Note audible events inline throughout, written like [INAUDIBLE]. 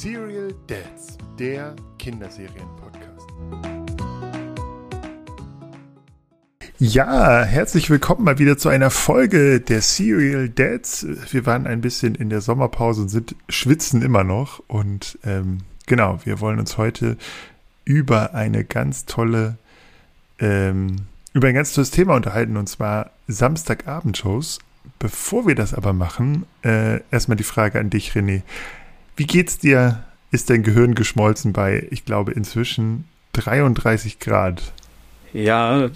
Serial Dads, der Kinderserien-Podcast. Ja, herzlich willkommen mal wieder zu einer Folge der Serial Dads. Wir waren ein bisschen in der Sommerpause und sind schwitzen immer noch. Und ähm, genau, wir wollen uns heute über eine ganz tolle, ähm, über ein ganz tolles Thema unterhalten und zwar Samstagabendshows. Bevor wir das aber machen, äh, erstmal die Frage an dich, René. Wie geht's dir? Ist dein Gehirn geschmolzen bei, ich glaube, inzwischen 33 Grad? Ja,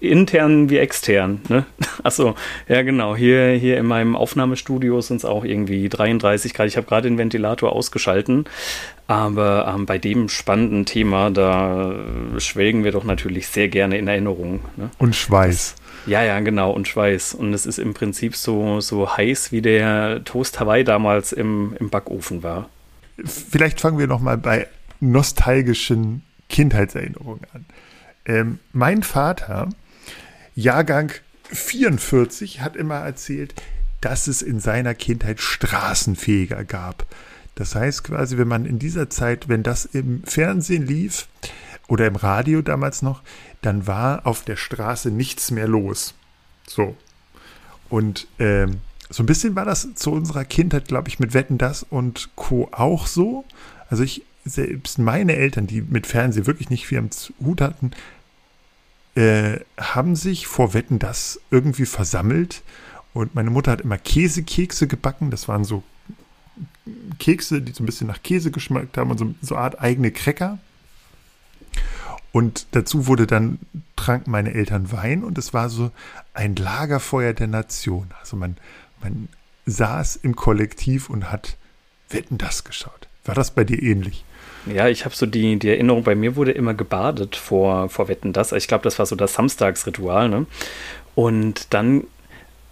intern wie extern. Ne? [LAUGHS] Achso, ja genau. Hier, hier in meinem Aufnahmestudio sind es auch irgendwie 33 Grad. Ich habe gerade den Ventilator ausgeschalten. Aber ähm, bei dem spannenden Thema, da schwelgen wir doch natürlich sehr gerne in Erinnerung. Ne? Und Schweiß. Ja, ja, genau, und Schweiß. Und es ist im Prinzip so, so heiß, wie der Toast Hawaii damals im, im Backofen war. Vielleicht fangen wir nochmal bei nostalgischen Kindheitserinnerungen an. Ähm, mein Vater, Jahrgang 44, hat immer erzählt, dass es in seiner Kindheit Straßenfeger gab. Das heißt quasi, wenn man in dieser Zeit, wenn das im Fernsehen lief oder im Radio damals noch, dann war auf der Straße nichts mehr los. So. Und ähm, so ein bisschen war das zu unserer Kindheit, glaube ich, mit Wetten das und Co. auch so. Also ich, selbst meine Eltern, die mit Fernsehen wirklich nicht viel am Hut hatten, äh, haben sich vor Wetten das irgendwie versammelt. Und meine Mutter hat immer Käsekekse gebacken. Das waren so Kekse, die so ein bisschen nach Käse geschmeckt haben und so, so eine Art eigene Cracker. Und dazu wurde dann, tranken meine Eltern Wein und es war so ein Lagerfeuer der Nation. Also man, man saß im Kollektiv und hat Wetten das geschaut. War das bei dir ähnlich? Ja, ich habe so die, die Erinnerung, bei mir wurde immer gebadet vor, vor Wetten das. Ich glaube, das war so das Samstagsritual. Ne? Und dann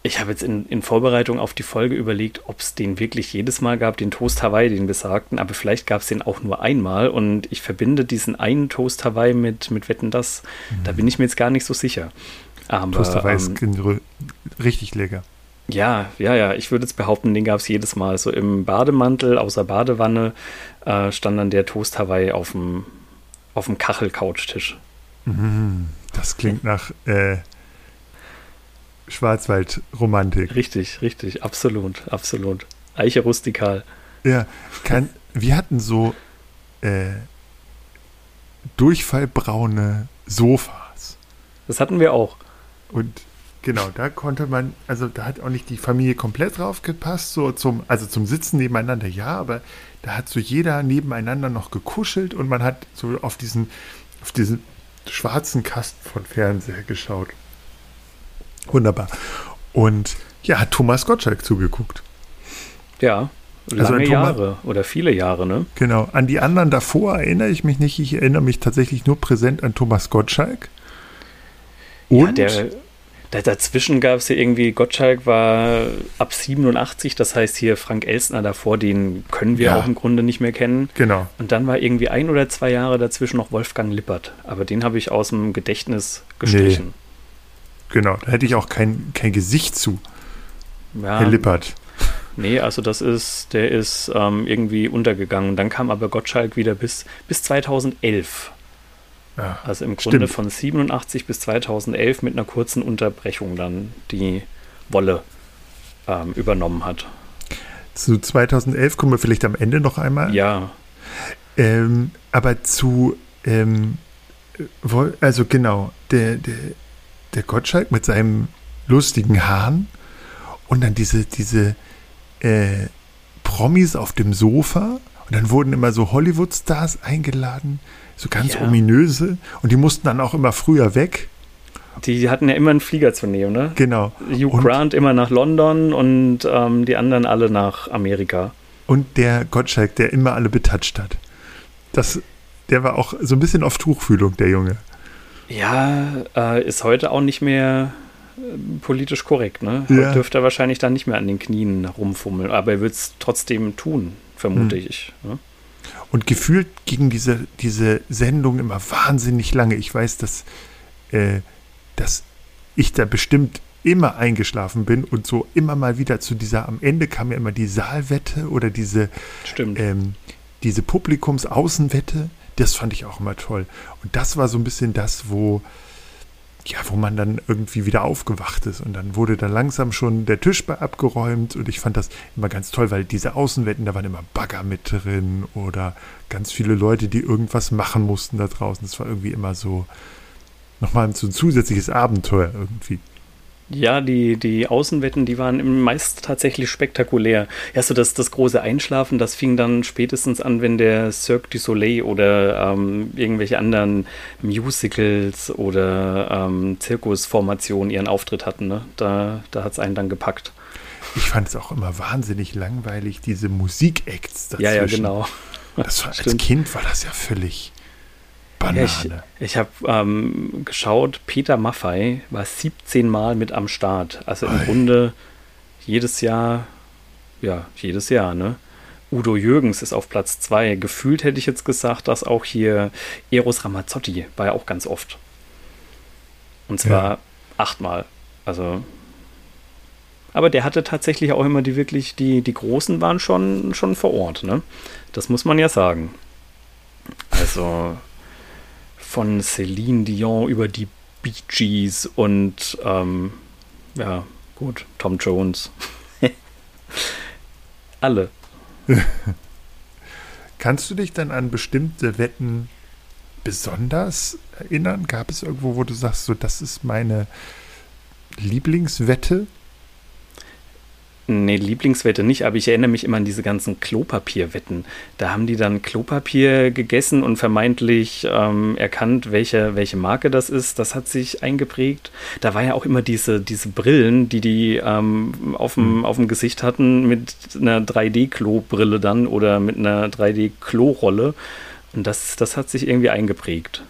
ich habe jetzt in, in, Vorbereitung auf die Folge überlegt, ob es den wirklich jedes Mal gab, den Toast Hawaii, den besagten, aber vielleicht gab es den auch nur einmal und ich verbinde diesen einen Toast Hawaii mit, mit Wetten das. Mhm. Da bin ich mir jetzt gar nicht so sicher. Aber, Toast Hawaii ähm, ist richtig lecker. Ja, ja, ja. Ich würde jetzt behaupten, den gab es jedes Mal. So im Bademantel, außer Badewanne, äh, stand dann der Toast Hawaii auf dem, auf dem Kachel-Couchtisch. Mhm. Das klingt nach äh, Schwarzwald-Romantik. Richtig, richtig, absolut, absolut. Eiche rustikal. Ja, kann, wir hatten so äh, durchfallbraune Sofas. Das hatten wir auch. Und genau, da konnte man, also da hat auch nicht die Familie komplett drauf gepasst, so zum, also zum Sitzen nebeneinander, ja, aber da hat so jeder nebeneinander noch gekuschelt und man hat so auf diesen, auf diesen schwarzen Kasten von Fernseher geschaut. Wunderbar. Und ja, hat Thomas Gottschalk zugeguckt. Ja, also lange also Jahre oder viele Jahre, ne? Genau. An die anderen davor erinnere ich mich nicht. Ich erinnere mich tatsächlich nur präsent an Thomas Gottschalk. Und ja, der dazwischen gab es ja irgendwie, Gottschalk war ab 87, das heißt hier Frank Elstner davor, den können wir ja. auch im Grunde nicht mehr kennen. Genau. Und dann war irgendwie ein oder zwei Jahre dazwischen noch Wolfgang Lippert. Aber den habe ich aus dem Gedächtnis gestrichen. Nee. Genau, da hätte ich auch kein, kein Gesicht zu. Ja, Herr Lippert. Nee, also das ist, der ist ähm, irgendwie untergegangen. Dann kam aber Gottschalk wieder bis, bis 2011. Ja, also im Grunde stimmt. von 87 bis 2011 mit einer kurzen Unterbrechung dann, die Wolle ähm, übernommen hat. Zu 2011 kommen wir vielleicht am Ende noch einmal. Ja. Ähm, aber zu, ähm, also genau, der, der der Gottschalk mit seinem lustigen Hahn und dann diese, diese äh, Promis auf dem Sofa und dann wurden immer so Hollywood-Stars eingeladen, so ganz ja. ominöse und die mussten dann auch immer früher weg. Die hatten ja immer einen Flieger zu nehmen, ne? Genau. Hugh und, Grant immer nach London und ähm, die anderen alle nach Amerika. Und der Gottschalk, der immer alle betatscht hat. Das, der war auch so ein bisschen auf Tuchfühlung, der Junge. Ja, äh, ist heute auch nicht mehr äh, politisch korrekt. Ne? Ja. dürfte er wahrscheinlich dann nicht mehr an den Knien rumfummeln, aber er wird es trotzdem tun, vermute hm. ich. Ne? Und gefühlt ging diese, diese Sendung immer wahnsinnig lange. Ich weiß, dass, äh, dass ich da bestimmt immer eingeschlafen bin und so immer mal wieder zu dieser, am Ende kam ja immer die Saalwette oder diese. Ähm, diese Publikumsaußenwette, das fand ich auch immer toll. Und das war so ein bisschen das, wo, ja, wo man dann irgendwie wieder aufgewacht ist. Und dann wurde dann langsam schon der Tisch abgeräumt. Und ich fand das immer ganz toll, weil diese Außenwetten, da waren immer Bagger mit drin oder ganz viele Leute, die irgendwas machen mussten da draußen. Das war irgendwie immer so nochmal so ein zusätzliches Abenteuer irgendwie. Ja, die, die Außenwetten, die waren meist tatsächlich spektakulär. Ja, so das, das große Einschlafen, das fing dann spätestens an, wenn der Cirque du Soleil oder ähm, irgendwelche anderen Musicals oder ähm, Zirkusformationen ihren Auftritt hatten. Ne? Da, da hat es einen dann gepackt. Ich fand es auch immer wahnsinnig langweilig, diese Musikacts dazwischen. Ja, ja, genau. Das war, [LAUGHS] als Kind war das ja völlig Banane. ich ich habe ähm, geschaut, Peter Maffei war 17 Mal mit am Start. Also im Ei. Grunde jedes Jahr, ja, jedes Jahr, ne? Udo Jürgens ist auf Platz 2. Gefühlt hätte ich jetzt gesagt, dass auch hier Eros Ramazzotti war ja auch ganz oft. Und zwar ja. achtmal. Also. Aber der hatte tatsächlich auch immer die wirklich, die, die Großen waren schon, schon vor Ort, ne? Das muss man ja sagen. Also, von Celine Dion über die Bee Gees und ähm, ja, gut, Tom Jones. [LAUGHS] Alle. [LAUGHS] Kannst du dich dann an bestimmte Wetten besonders erinnern? Gab es irgendwo, wo du sagst, so das ist meine Lieblingswette? Nee, Lieblingswette nicht, aber ich erinnere mich immer an diese ganzen Klopapierwetten. Da haben die dann Klopapier gegessen und vermeintlich ähm, erkannt, welche, welche Marke das ist. Das hat sich eingeprägt. Da war ja auch immer diese, diese Brillen, die die ähm, auf, dem, mhm. auf dem Gesicht hatten mit einer 3D-Klobrille dann oder mit einer 3D-Klorolle. Und das, das hat sich irgendwie eingeprägt.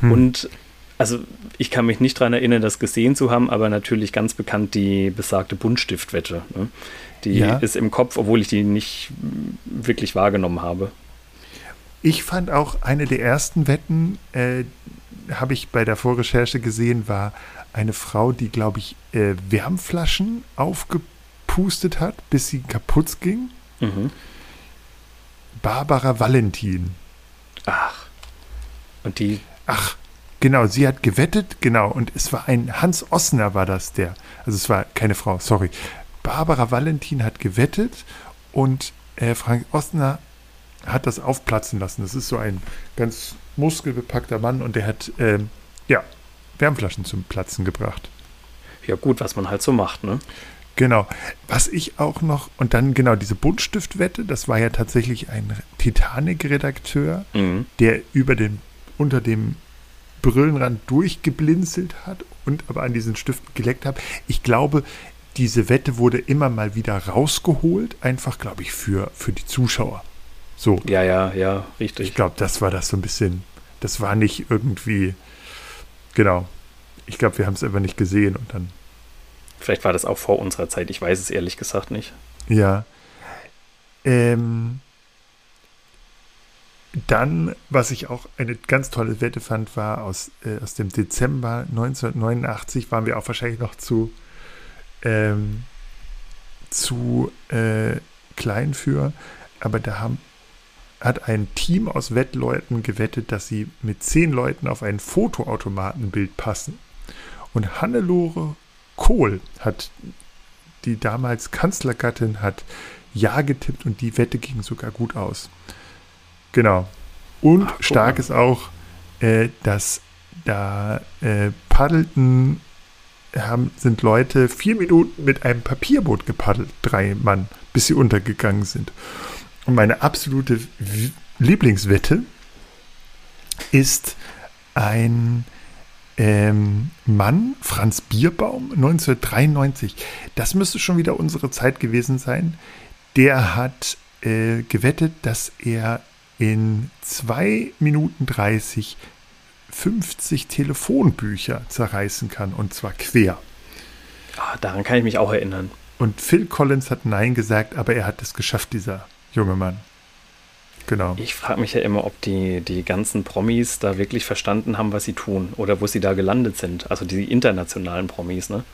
Hm. Und also ich kann mich nicht daran erinnern, das gesehen zu haben, aber natürlich ganz bekannt die besagte Buntstiftwette. Ne? Die ja. ist im Kopf, obwohl ich die nicht wirklich wahrgenommen habe. Ich fand auch eine der ersten Wetten, äh, habe ich bei der Vorrecherche gesehen, war eine Frau, die, glaube ich, äh, Wärmflaschen aufgepustet hat, bis sie kaputt ging. Mhm. Barbara Valentin. Ach. Und die. Ach, Genau, sie hat gewettet, genau, und es war ein Hans Ossner war das der. Also es war keine Frau, sorry. Barbara Valentin hat gewettet und äh, Frank Ossner hat das aufplatzen lassen. Das ist so ein ganz muskelbepackter Mann und der hat, äh, ja, Wärmflaschen zum Platzen gebracht. Ja, gut, was man halt so macht, ne? Genau. Was ich auch noch, und dann genau diese Buntstiftwette, das war ja tatsächlich ein Titanic-Redakteur, mhm. der über den, unter dem Brillenrand durchgeblinzelt hat und aber an diesen Stiften geleckt hat. Ich glaube, diese Wette wurde immer mal wieder rausgeholt, einfach, glaube ich, für, für die Zuschauer. So. Ja, ja, ja, richtig. Ich glaube, das war das so ein bisschen, das war nicht irgendwie, genau. Ich glaube, wir haben es einfach nicht gesehen und dann. Vielleicht war das auch vor unserer Zeit, ich weiß es ehrlich gesagt nicht. Ja. Ähm, dann, was ich auch eine ganz tolle Wette fand, war aus, äh, aus dem Dezember 1989, waren wir auch wahrscheinlich noch zu, ähm, zu äh, klein für, aber da haben, hat ein Team aus Wettleuten gewettet, dass sie mit zehn Leuten auf ein Fotoautomatenbild passen. Und Hannelore Kohl hat, die damals Kanzlergattin, hat Ja getippt und die Wette ging sogar gut aus. Genau. Und Ach, stark ist auch, äh, dass da äh, paddelten, haben, sind Leute vier Minuten mit einem Papierboot gepaddelt, drei Mann, bis sie untergegangen sind. Und meine absolute Lieblingswette ist ein ähm, Mann, Franz Bierbaum, 1993. Das müsste schon wieder unsere Zeit gewesen sein. Der hat äh, gewettet, dass er in 2 Minuten 30 50 Telefonbücher zerreißen kann und zwar quer. Ah, daran kann ich mich auch erinnern. Und Phil Collins hat Nein gesagt, aber er hat es geschafft, dieser junge Mann. Genau. Ich frage mich ja immer, ob die, die ganzen Promis da wirklich verstanden haben, was sie tun oder wo sie da gelandet sind. Also die internationalen Promis, ne?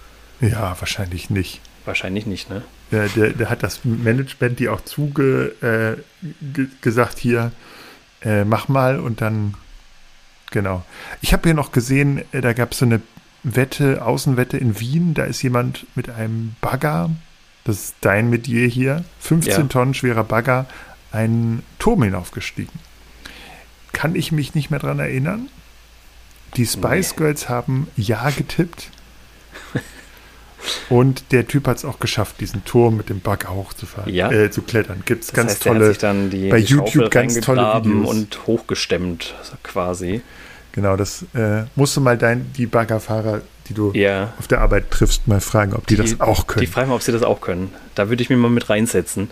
Ja, wahrscheinlich nicht. Wahrscheinlich nicht, ne? Der, der, der hat das Management die auch zuge äh, ge gesagt, hier, äh, mach mal und dann, genau. Ich habe hier noch gesehen, äh, da gab es so eine Wette, Außenwette in Wien, da ist jemand mit einem Bagger, das ist dein Metier hier, 15 ja. Tonnen schwerer Bagger, einen Turm hinaufgestiegen. Kann ich mich nicht mehr dran erinnern. Die Spice nee. Girls haben Ja getippt. [LAUGHS] Und der Typ hat es auch geschafft, diesen Turm mit dem Bagger hochzufahren, ja. äh, zu klettern. Gibt es ganz heißt, tolle, die, bei die YouTube ganz tolle Videos. und hochgestemmt quasi. Genau, das äh, musst du mal dein, die Baggerfahrer, die du ja. auf der Arbeit triffst, mal fragen, ob die, die, das auch können. Die fragen mal, ob sie das auch können. Da würde ich mir mal mit reinsetzen.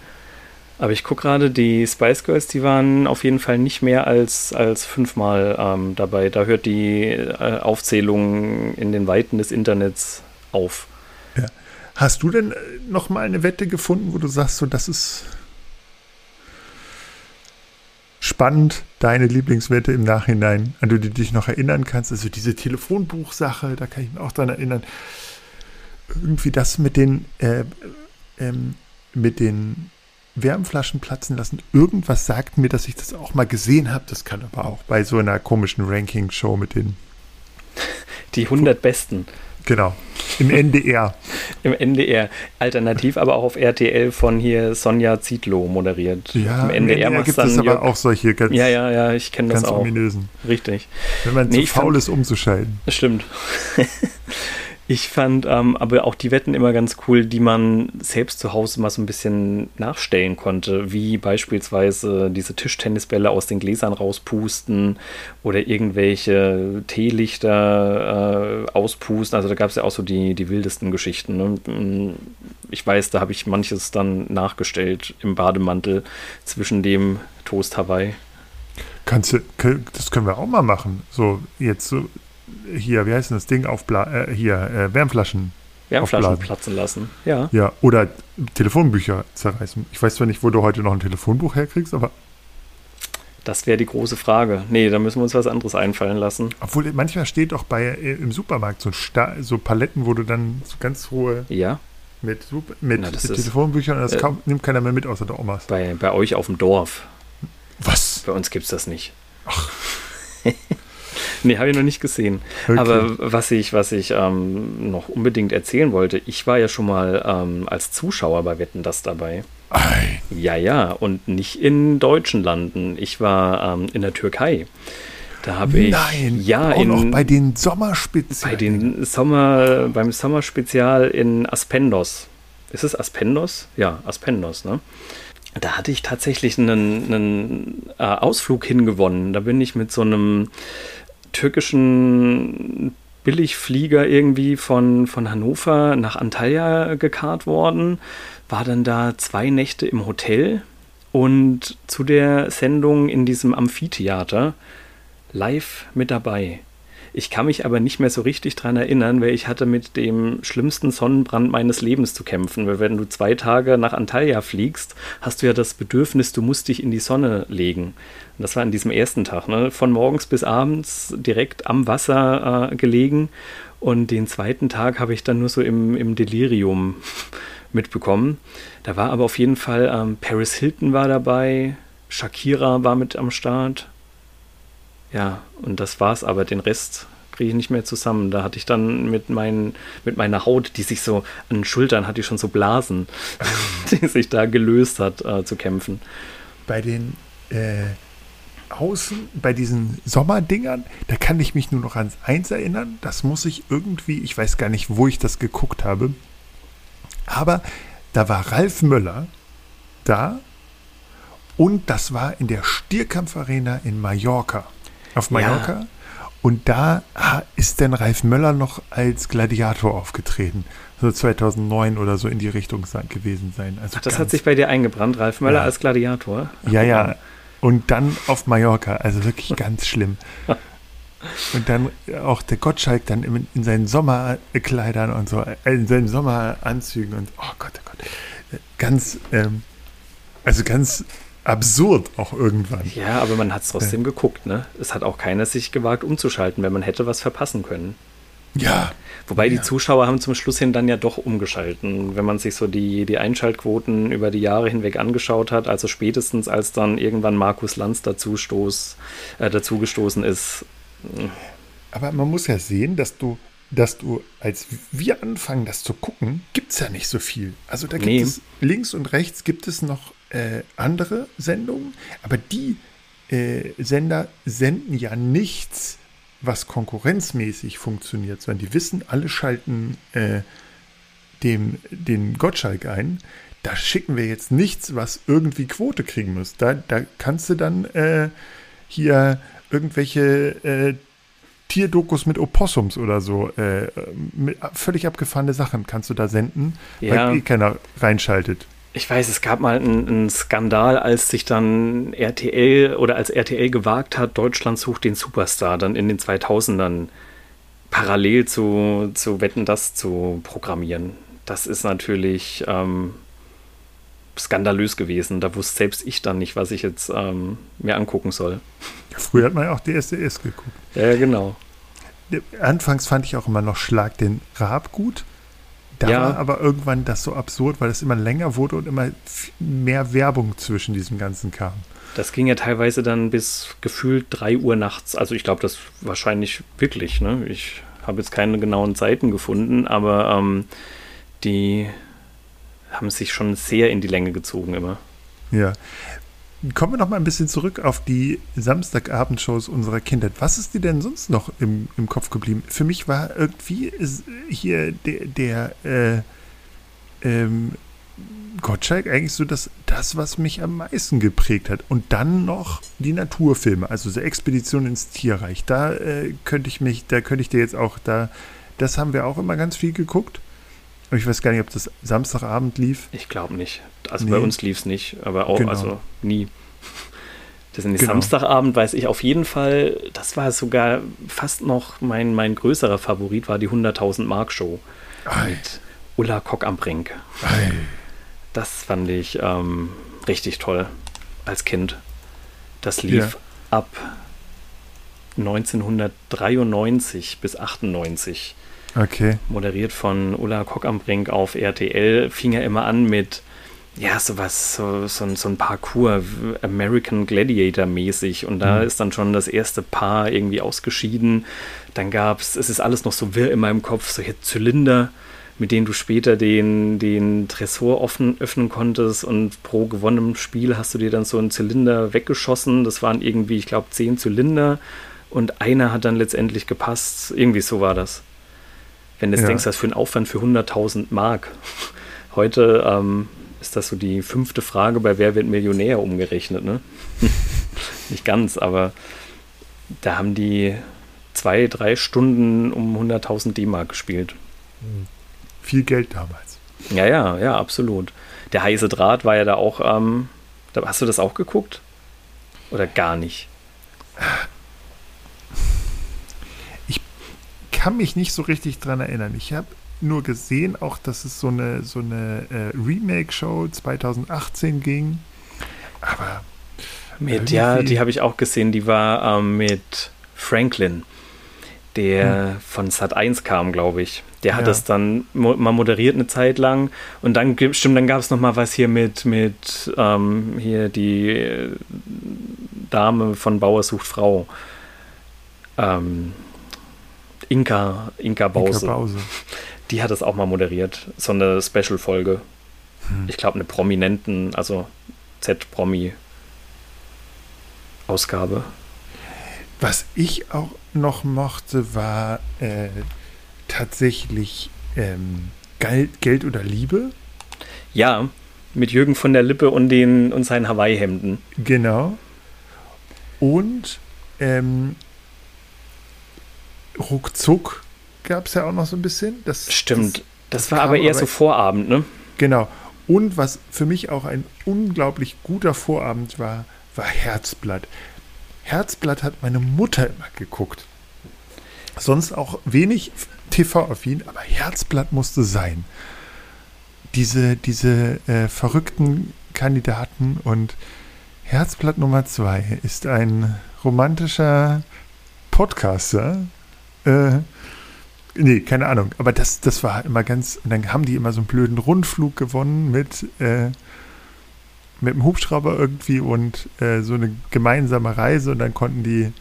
Aber ich gucke gerade, die Spice Girls, die waren auf jeden Fall nicht mehr als, als fünfmal ähm, dabei. Da hört die äh, Aufzählung in den Weiten des Internets auf. Hast du denn äh, noch mal eine Wette gefunden, wo du sagst, so das ist spannend, deine Lieblingswette im Nachhinein, an die du dich noch erinnern kannst? Also diese Telefonbuchsache, da kann ich mich auch dran erinnern. Irgendwie das mit den äh, ähm, mit den Wärmflaschen platzen lassen. Irgendwas sagt mir, dass ich das auch mal gesehen habe. Das kann aber auch bei so einer komischen Ranking-Show mit den die 100 Besten. Genau. Im NDR. Im NDR. Alternativ aber auch auf RTL von hier Sonja Zietlow moderiert. Ja, im NDR, im NDR gibt es aber auch solche ganz, ja, ja, ja, ich kenne das auch. ominösen. Richtig. Wenn man nee, zu faul ist, umzuschalten. Stimmt. [LAUGHS] Ich fand ähm, aber auch die Wetten immer ganz cool, die man selbst zu Hause mal so ein bisschen nachstellen konnte, wie beispielsweise diese Tischtennisbälle aus den Gläsern rauspusten oder irgendwelche Teelichter äh, auspusten. Also da gab es ja auch so die, die wildesten Geschichten. Ne? Ich weiß, da habe ich manches dann nachgestellt im Bademantel zwischen dem Toast Hawaii. Kannst du, das können wir auch mal machen. So, jetzt so hier, wie heißt denn das Ding, aufbla äh, hier, äh, Wärmflaschen. Wärmflaschen aufblasen. platzen lassen, ja. Ja, oder Telefonbücher zerreißen. Ich weiß zwar nicht, wo du heute noch ein Telefonbuch herkriegst, aber. Das wäre die große Frage. Nee, da müssen wir uns was anderes einfallen lassen. Obwohl, manchmal steht auch bei äh, im Supermarkt so, so Paletten, wo du dann so ganz hohe. Ja. Mit, mit, Na, mit Telefonbüchern und das äh, nimmt keiner mehr mit, außer der Omas. Bei, bei euch auf dem Dorf. Was? Bei uns gibt es das nicht. Ach. Nee, habe ich noch nicht gesehen. Okay. Aber was ich, was ich ähm, noch unbedingt erzählen wollte, ich war ja schon mal ähm, als Zuschauer bei Wetten das dabei. Ei. Ja, ja, und nicht in deutschen Landen. Ich war ähm, in der Türkei. Da habe ich Nein, ja auch in, noch bei den Sommerspezial. Bei den Sommer, beim Sommerspezial in Aspendos. Ist es Aspendos? Ja, Aspendos, ne? Da hatte ich tatsächlich einen, einen äh, Ausflug hingewonnen. Da bin ich mit so einem türkischen Billigflieger irgendwie von, von Hannover nach Antalya gekarrt worden, war dann da zwei Nächte im Hotel und zu der Sendung in diesem Amphitheater live mit dabei. Ich kann mich aber nicht mehr so richtig dran erinnern, weil ich hatte mit dem schlimmsten Sonnenbrand meines Lebens zu kämpfen. Weil wenn du zwei Tage nach Antalya fliegst, hast du ja das Bedürfnis, du musst dich in die Sonne legen. Und das war an diesem ersten Tag, ne? von morgens bis abends direkt am Wasser äh, gelegen. Und den zweiten Tag habe ich dann nur so im, im Delirium [LAUGHS] mitbekommen. Da war aber auf jeden Fall ähm, Paris Hilton war dabei, Shakira war mit am Start, ja, und das war's, aber den Rest kriege ich nicht mehr zusammen. Da hatte ich dann mit, mein, mit meiner Haut, die sich so an den Schultern hatte ich schon so Blasen, [LAUGHS] die sich da gelöst hat, äh, zu kämpfen. Bei den äh, Außen, bei diesen Sommerdingern, da kann ich mich nur noch ans Eins erinnern. Das muss ich irgendwie, ich weiß gar nicht, wo ich das geguckt habe. Aber da war Ralf Möller da und das war in der Stierkampfarena in Mallorca auf Mallorca. Ja. Und da ist dann Ralf Möller noch als Gladiator aufgetreten. So 2009 oder so in die Richtung gewesen sein. Also Ach, das hat sich bei dir eingebrannt, Ralf Möller ja. als Gladiator? ja, ja. Und dann auf Mallorca. Also wirklich [LAUGHS] ganz schlimm. Und dann auch der Gottschalk dann in, in seinen Sommerkleidern und so, äh, in seinen Sommeranzügen und oh Gott, oh Gott. Ganz, ähm, also ganz absurd auch irgendwann. Ja, aber man hat es trotzdem ja. geguckt, ne? Es hat auch keiner sich gewagt umzuschalten, wenn man hätte was verpassen können. Ja. Wobei ja. die Zuschauer haben zum Schluss hin dann ja doch umgeschalten, wenn man sich so die, die Einschaltquoten über die Jahre hinweg angeschaut hat. Also spätestens als dann irgendwann Markus Lanz dazu stoß, äh, dazugestoßen ist. Aber man muss ja sehen, dass du, dass du, als wir anfangen, das zu gucken, gibt es ja nicht so viel. Also da gibt Nee. es links und rechts gibt es noch äh, andere Sendungen, aber die äh, Sender senden ja nichts, was konkurrenzmäßig funktioniert, sondern die wissen, alle schalten äh, dem, den Gottschalk ein. Da schicken wir jetzt nichts, was irgendwie Quote kriegen muss. Da, da kannst du dann äh, hier irgendwelche äh, Tierdokus mit Opossums oder so, äh, völlig abgefahrene Sachen kannst du da senden, Ja. weil eh keiner reinschaltet. Ich weiß, es gab mal einen, einen Skandal, als sich dann RTL oder als RTL gewagt hat, Deutschland sucht den Superstar dann in den 2000ern parallel zu, zu Wetten das zu programmieren. Das ist natürlich ähm, skandalös gewesen. Da wusste selbst ich dann nicht, was ich jetzt ähm, mir angucken soll. Früher hat man ja auch DSDS geguckt. Ja, genau. Anfangs fand ich auch immer noch Schlag den Raab gut. Da Ja. war aber irgendwann das so absurd, weil es immer länger wurde und immer mehr Werbung zwischen diesem Ganzen kam. Das ging ja teilweise dann bis gefühlt 3 Uhr nachts. Also ich glaube, das wahrscheinlich wirklich. Ne? Ich habe jetzt keine genauen Zeiten gefunden, aber ähm, die haben sich schon sehr in die Länge gezogen immer. Ja. Kommen wir noch mal ein bisschen zurück auf die Samstagabendshows unserer Kindheit. Was ist dir denn sonst noch im, im Kopf geblieben? Für mich war irgendwie hier der, der äh, ähm, Gottschalk eigentlich so das, das, was mich am meisten geprägt hat. Und dann noch die Naturfilme, also so Expedition ins Tierreich. Da äh, könnte ich mich, da könnte ich dir jetzt auch, da, das haben wir auch immer ganz viel geguckt. Aber ich weiß gar nicht, ob das Samstagabend lief. Ich glaube nicht. Also Nee. bei uns lief es nicht, aber auch, Genau. also nie. Das ist Genau. Samstagabend, weiß ich auf jeden Fall, das war sogar fast noch mein, mein größerer Favorit, war die 100.000 Mark Show Ei, mit Ulla Kock am Brink. ei. Das fand ich ähm, richtig toll als Kind. Das lief Ja. ab 1993 bis 98, Okay. moderiert von Ulla Kock am Brink auf RTL. Fing er immer an mit, ja, sowas, so, so, ein- so ein Parcours, American Gladiator mäßig. Und da Mhm. ist dann schon das erste Paar irgendwie ausgeschieden. Dann gab es, es ist alles noch so wirr in meinem Kopf, solche Zylinder, mit denen du später den, den Tresor offen, öffnen konntest und pro gewonnenem Spiel hast du dir dann so einen Zylinder weggeschossen. Das waren irgendwie, ich glaube, zehn Zylinder und einer hat dann letztendlich gepasst. Irgendwie so war das. Wenn du jetzt Ja. denkst, was für ein Aufwand für 100.000 Mark. [LAUGHS] Heute ähm, ist das so die fünfte Frage bei Wer wird Millionär umgerechnet, ne? [LAUGHS] Nicht ganz, aber da haben die zwei, drei Stunden um 100.000 D-Mark gespielt. Viel Geld damals. Ja, ja, ja, absolut. Der heiße Draht war ja da auch, ähm, da, hast du das auch geguckt? Oder gar nicht? [SIGHS] Kann mich nicht so richtig dran erinnern. Ich habe nur gesehen, auch dass es so eine, so eine äh, Remake-Show 2018 ging. Aber Mit, ja, die habe ich auch gesehen, die war ähm, mit Franklin, der von Sat 1 kam, glaube ich. Der hat Ja. das dann mo mal moderiert eine Zeit lang und dann stimmt, dann gab es noch mal was hier mit mit ähm, hier die äh, Dame von Bauer sucht Frau. Ähm, Inka, Inka Bause. Inka Bause. Die hat das auch mal moderiert. So eine Special-Folge. Hm. Ich glaube, eine Prominenten, also Z-Promi-Ausgabe. Was ich auch noch mochte, war äh, tatsächlich ähm, Geld, Geld oder Liebe. Ja, mit Jürgen von der Lippe und, den, und seinen Hawaii-Hemden. Genau. Und ähm, ruckzuck gab es ja auch noch so ein bisschen. Das, Stimmt. Das, Das, das war aber eher aber- so Vorabend, ne? genau. Und was für mich auch ein unglaublich guter Vorabend war, war Herzblatt. Herzblatt hat meine Mutter immer geguckt. Sonst auch wenig TV-affin, aber Herzblatt musste sein. Diese, diese äh, verrückten Kandidaten und Herzblatt Nummer zwei ist ein romantischer Podcaster, äh, Nee, keine Ahnung. Aber das, das war immer ganz. Und dann haben die immer so einen blöden Rundflug gewonnen mit, äh, mit dem Hubschrauber irgendwie und äh, so eine gemeinsame Reise und dann konnten die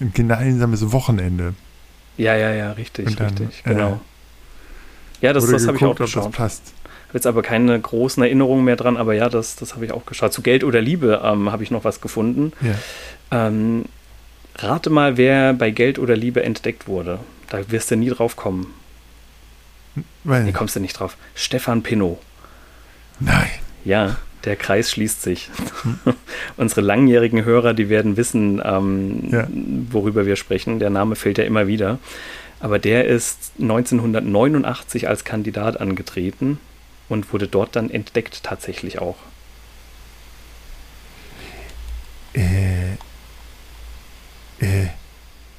ein gemeinsames Wochenende. Ja, ja, ja, richtig, dann, richtig, genau. Äh, ja, das, das habe ich auch geschaut. Ob das passt. Habe jetzt aber keine großen Erinnerungen mehr dran, aber ja, das, das habe ich auch geschaut. Zu Geld oder Liebe ähm, habe ich noch was gefunden. Ja. Ähm, rate mal, wer bei Geld oder Liebe entdeckt wurde. Da wirst du nie drauf kommen. Weil, Nee, kommst du nicht drauf. Stefan Pinot. Nein. Ja, der Kreis schließt sich. [LAUGHS] Unsere langjährigen Hörer, die werden wissen, ähm, Ja. worüber wir sprechen. Der Name fällt ja immer wieder. Aber der ist 1989 als Kandidat angetreten und wurde dort dann entdeckt tatsächlich auch. Äh, äh,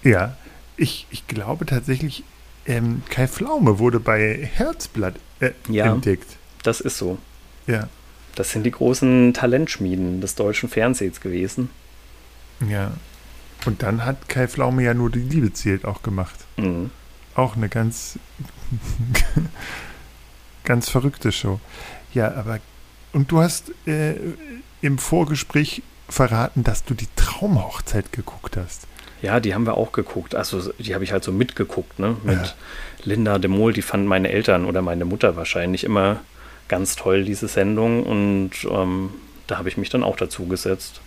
ja, ich, ich glaube tatsächlich, ähm, Kai Pflaume wurde bei Herzblatt äh, Ja. entdeckt. Das ist so. Ja, Das sind die großen Talentschmieden des deutschen Fernsehens gewesen. ja. Und dann hat Kai Pflaume ja nur die Liebe zählt auch gemacht. Mhm. Auch eine ganz, [LAUGHS] ganz verrückte Show. Ja, aber, und du hast äh, im Vorgespräch verraten, dass du die Traumhochzeit geguckt hast. Ja, die haben wir auch geguckt. Also die habe ich halt so mitgeguckt, ne? Mit Ja. Linda de Mol, die fanden meine Eltern oder meine Mutter wahrscheinlich immer ganz toll, diese Sendung. Und ähm, da habe ich mich dann auch dazu gesetzt.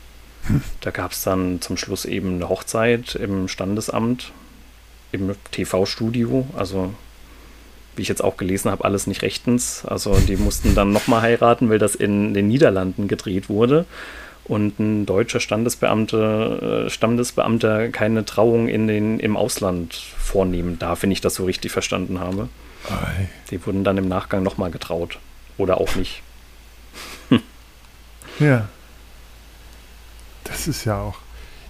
Da gab es dann zum Schluss eben eine Hochzeit im Standesamt, im TV-Studio. Also, wie ich jetzt auch gelesen habe, alles nicht rechtens. Also, die mussten dann nochmal heiraten, weil das in den Niederlanden gedreht wurde und ein deutscher Standesbeamte, äh, Standesbeamter keine Trauung in den, im Ausland vornehmen darf, wenn ich das so richtig verstanden habe. Ei. Die wurden dann im Nachgang nochmal getraut. Oder auch nicht. [LAUGHS] Ja. Das ist ja auch.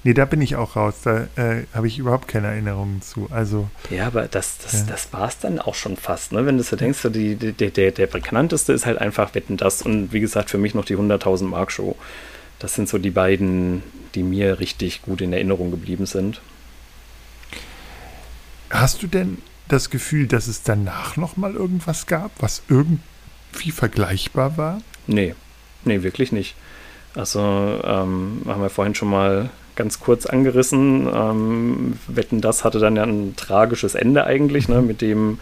Nee, da bin ich auch raus. Da äh, habe ich überhaupt keine Erinnerungen zu. Also, Ja, aber das, das, Ja. das war es dann auch schon fast, ne? Wenn du so denkst, die, die, der, der, der bekannteste ist halt einfach Wetten das und wie gesagt, für mich noch die 100.000 Mark Show. Das sind so die beiden, die mir richtig gut in Erinnerung geblieben sind. hast du denn das Gefühl, dass es danach noch mal irgendwas gab, was irgendwie vergleichbar war? Nee, nee, wirklich nicht. Also, ähm, haben wir vorhin schon mal ganz kurz angerissen. Ähm, Wetten, das hatte dann ja ein tragisches Ende eigentlich, ne, mit dem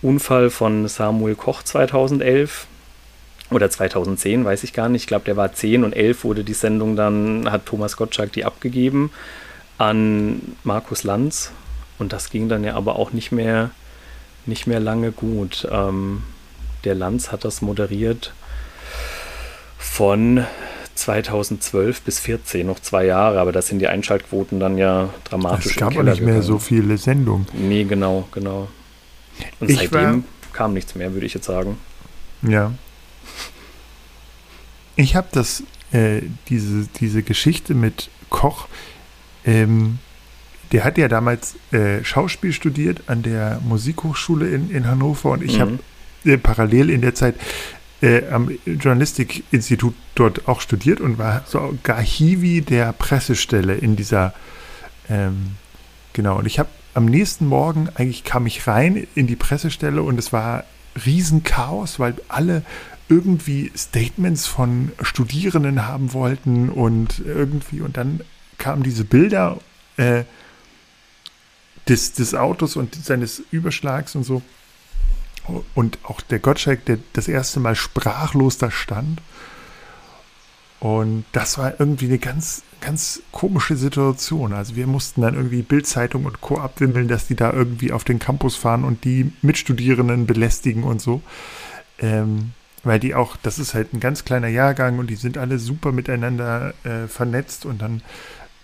Unfall von Samuel Koch 2011 oder 2010, weiß ich gar nicht. Ich glaube, der war 10 und 11 wurde die Sendung dann, hat Thomas Gottschalk die abgegeben an Markus Lanz. Und das ging dann ja aber auch nicht mehr, nicht mehr lange gut. Ähm, der Lanz hat das moderiert von 2012 bis 14, noch zwei Jahre, aber da sind die Einschaltquoten dann ja dramatisch Es gab auch nicht mehr gegangen. so viele Sendungen. Nee, genau, genau. Und Ich seitdem kam nichts mehr, würde ich jetzt sagen. Ja. Ich habe das, äh, diese, diese Geschichte mit Koch, ähm, der hat ja damals äh, Schauspiel studiert an der Musikhochschule in, in Hannover und ich Mhm. habe äh, parallel in der Zeit äh, am Journalistikinstitut dort auch studiert und war sogar Hiwi der Pressestelle in dieser, ähm, genau, und ich habe am nächsten Morgen, eigentlich kam ich rein in die Pressestelle und es war Riesenchaos, weil alle irgendwie Statements von Studierenden haben wollten und irgendwie, und dann kamen diese Bilder äh, des, des Autos und seines Überschlags und so. Und auch der Gottschalk, der das erste Mal sprachlos da stand. Und das war irgendwie eine ganz, ganz komische Situation. Also wir mussten dann irgendwie Bildzeitung und Co. abwimmeln, dass die da irgendwie auf den Campus fahren und die Mitstudierenden belästigen und so. Ähm, weil die auch, das ist halt ein ganz kleiner Jahrgang und die sind alle super miteinander äh, vernetzt und dann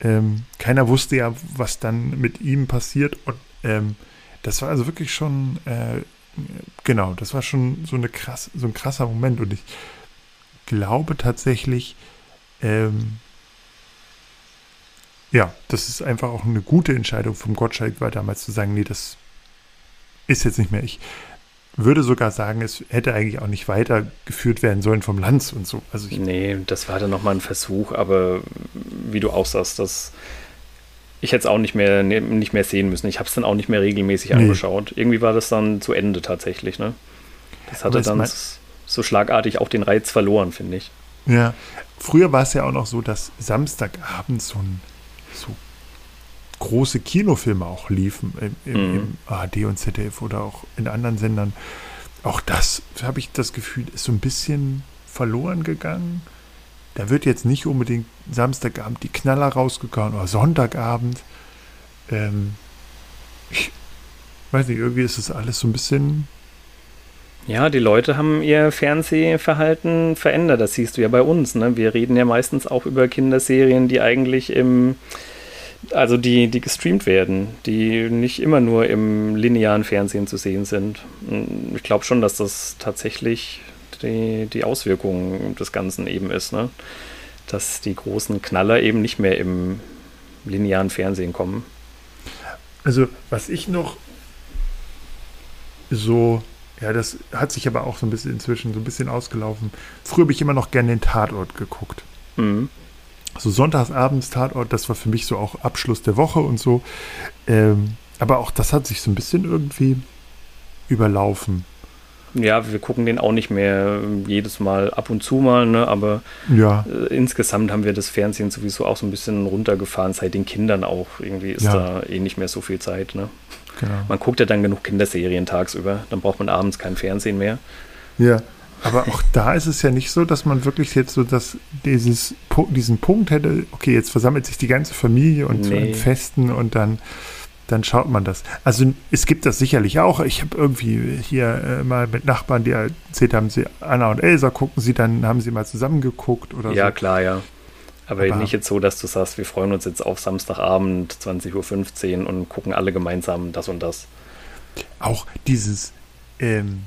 ähm, keiner wusste ja, was dann mit ihm passiert und ähm, das war also wirklich schon, äh, genau, das war schon so eine krass, so ein krasser Moment und ich glaube tatsächlich, ähm, ja, das ist einfach auch eine gute Entscheidung vom Gottschalk war damals zu sagen, nee, das ist jetzt nicht mehr ich. Würde sogar sagen, es hätte eigentlich auch nicht weitergeführt werden sollen vom Lanz und so. Also Nee, das war dann nochmal ein Versuch, aber wie du auch sagst, das Ich hätte es auch nicht mehr, nicht mehr sehen müssen. Ich habe es dann auch nicht mehr regelmäßig nee. angeschaut. Irgendwie war das dann zu Ende tatsächlich. Ne? Das hatte dann so schlagartig auch den Reiz verloren, finde ich. Ja, früher war es ja auch noch so, dass Samstagabend so, ein, so große Kinofilme auch liefen im, im, mhm. im, ARD und ZDF oder auch in anderen Sendern. Auch das, habe ich das Gefühl, ist so ein bisschen verloren gegangen. Da wird jetzt nicht unbedingt Samstagabend die Knaller rausgegangen oder Sonntagabend. Ähm, ich weiß nicht, irgendwie ist das alles so ein bisschen. Ja, die Leute haben ihr Fernsehverhalten verändert. Das siehst du ja bei uns. Ne? Wir reden ja meistens auch über Kinderserien, die eigentlich im, also die, die gestreamt werden, die nicht immer nur im linearen Fernsehen zu sehen sind. Ich glaube schon, dass das tatsächlich die, die Auswirkung des Ganzen eben ist. Ne? Dass die großen Knaller eben nicht mehr im linearen Fernsehen kommen. Also, was ich noch so, ja, das hat sich aber auch so ein bisschen inzwischen so ein bisschen ausgelaufen. Früher habe ich immer noch gerne den Tatort geguckt. Mhm. So sonntagsabends Tatort, das war für mich so auch Abschluss der Woche und so. Ähm, aber auch das hat sich so ein bisschen irgendwie überlaufen. Ja, wir gucken den auch nicht mehr jedes Mal ab und zu mal, ne? aber ja. äh, insgesamt haben wir das Fernsehen sowieso auch so ein bisschen runtergefahren, seit den Kindern auch. Irgendwie ist ja. da eh nicht mehr so viel Zeit. Ne? Genau. Man guckt ja dann genug Kinderserien tagsüber, dann braucht man abends kein Fernsehen mehr. Ja, aber auch da ist es ja nicht so, dass man wirklich jetzt so dass dieses, diesen Punkt hätte, okay, jetzt versammelt sich die ganze Familie und nee. zu einem Festen und dann dann schaut man das. Also es gibt das sicherlich auch. Ich habe irgendwie hier äh, mal mit Nachbarn, die erzählt haben, sie Anna und Elsa gucken sie, dann haben sie mal zusammengeguckt oder ja, so. Ja, klar, ja. Aber, Aber nicht jetzt so, dass du sagst, wir freuen uns jetzt auf Samstagabend 20.15 Uhr und gucken alle gemeinsam das und das. Auch dieses ähm,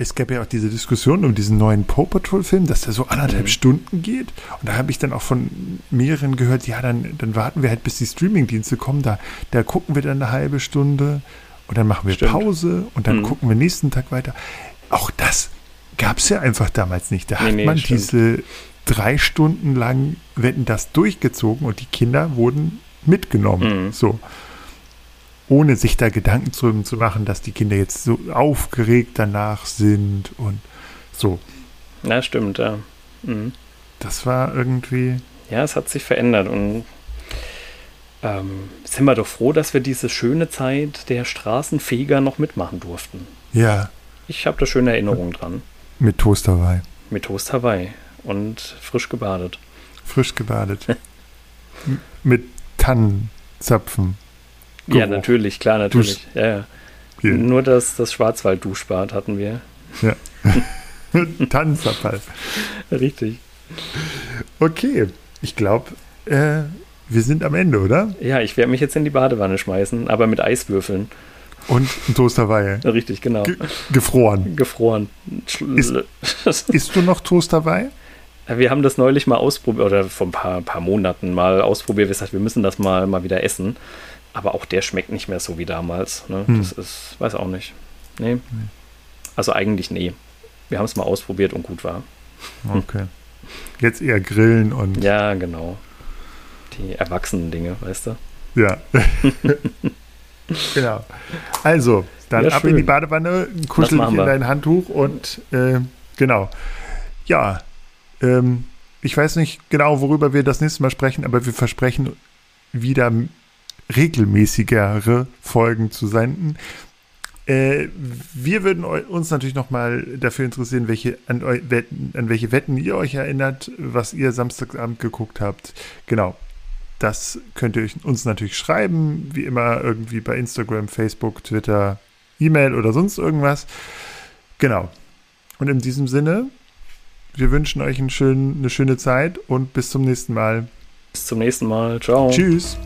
es gab ja auch diese Diskussion um diesen neuen Paw Patrol-Film, dass der so anderthalb mhm. Stunden geht. Und da habe ich dann auch von mehreren gehört, ja, dann, dann warten wir halt, bis die Streaming-Dienste kommen. Da, da gucken wir dann eine halbe Stunde und dann machen wir Stimmt. Pause und dann mhm. gucken wir nächsten Tag weiter. Auch das gab es ja einfach damals nicht. Da nee, hat nee, man stimmt. diese drei Stunden lang Wetten das durchgezogen und die Kinder wurden mitgenommen. Mhm. So ohne sich da Gedanken zu, zu machen, dass die Kinder jetzt so aufgeregt danach sind und so. Ja, stimmt, ja. Mhm. Das war irgendwie. Ja, es hat sich verändert und ähm, sind wir doch froh, dass wir diese schöne Zeit der Straßenfeger noch mitmachen durften. Ja. Ich habe da schöne Erinnerungen dran. Mit Toast Hawaii. Mit Toast Hawaii und frisch gebadet. Frisch gebadet. [LAUGHS] mit Tannenzapfen. Ja, natürlich, klar, natürlich. Ja, ja. Yeah. Nur das, das Schwarzwald-Duschbad hatten wir. Ja. [LAUGHS] Tanzabfall. Richtig. Okay, ich glaube, äh, wir sind am Ende, oder? Ja, ich werde mich jetzt in die Badewanne schmeißen, aber mit Eiswürfeln. Und ein Toast Hawaii. Richtig, genau. Ge gefroren. Gefroren. Ist, isst du noch Toast Hawaii? Wir haben das neulich mal ausprobiert, oder vor ein paar, paar Monaten mal ausprobiert. Wir gesagt, wir müssen das mal, mal wieder essen. Aber auch der schmeckt nicht mehr so wie damals. Ne? Hm. Das ist, weiß auch nicht. Nee. nee. Also eigentlich nee. Wir haben es mal ausprobiert und gut war. Okay. Jetzt eher grillen und. Ja, genau. Die erwachsenen Dinge, weißt du? Ja. [LAUGHS] genau. Also, dann ja, ab schön. in die Badewanne, kuschel dich in dein Handtuch und äh, genau. Ja, ähm, ich weiß nicht genau, worüber wir das nächste Mal sprechen, aber wir versprechen wieder regelmäßigere Folgen zu senden. Äh, wir würden uns natürlich nochmal dafür interessieren, welche, an, an welche Wetten ihr euch erinnert, was ihr Samstagabend geguckt habt. Genau. Das könnt ihr uns natürlich schreiben, wie immer irgendwie bei Instagram, Facebook, Twitter, E-Mail oder sonst irgendwas. Genau. Und in diesem Sinne, wir wünschen euch schönen, eine schöne Zeit und bis zum nächsten Mal. Bis zum nächsten Mal. Ciao. Tschüss.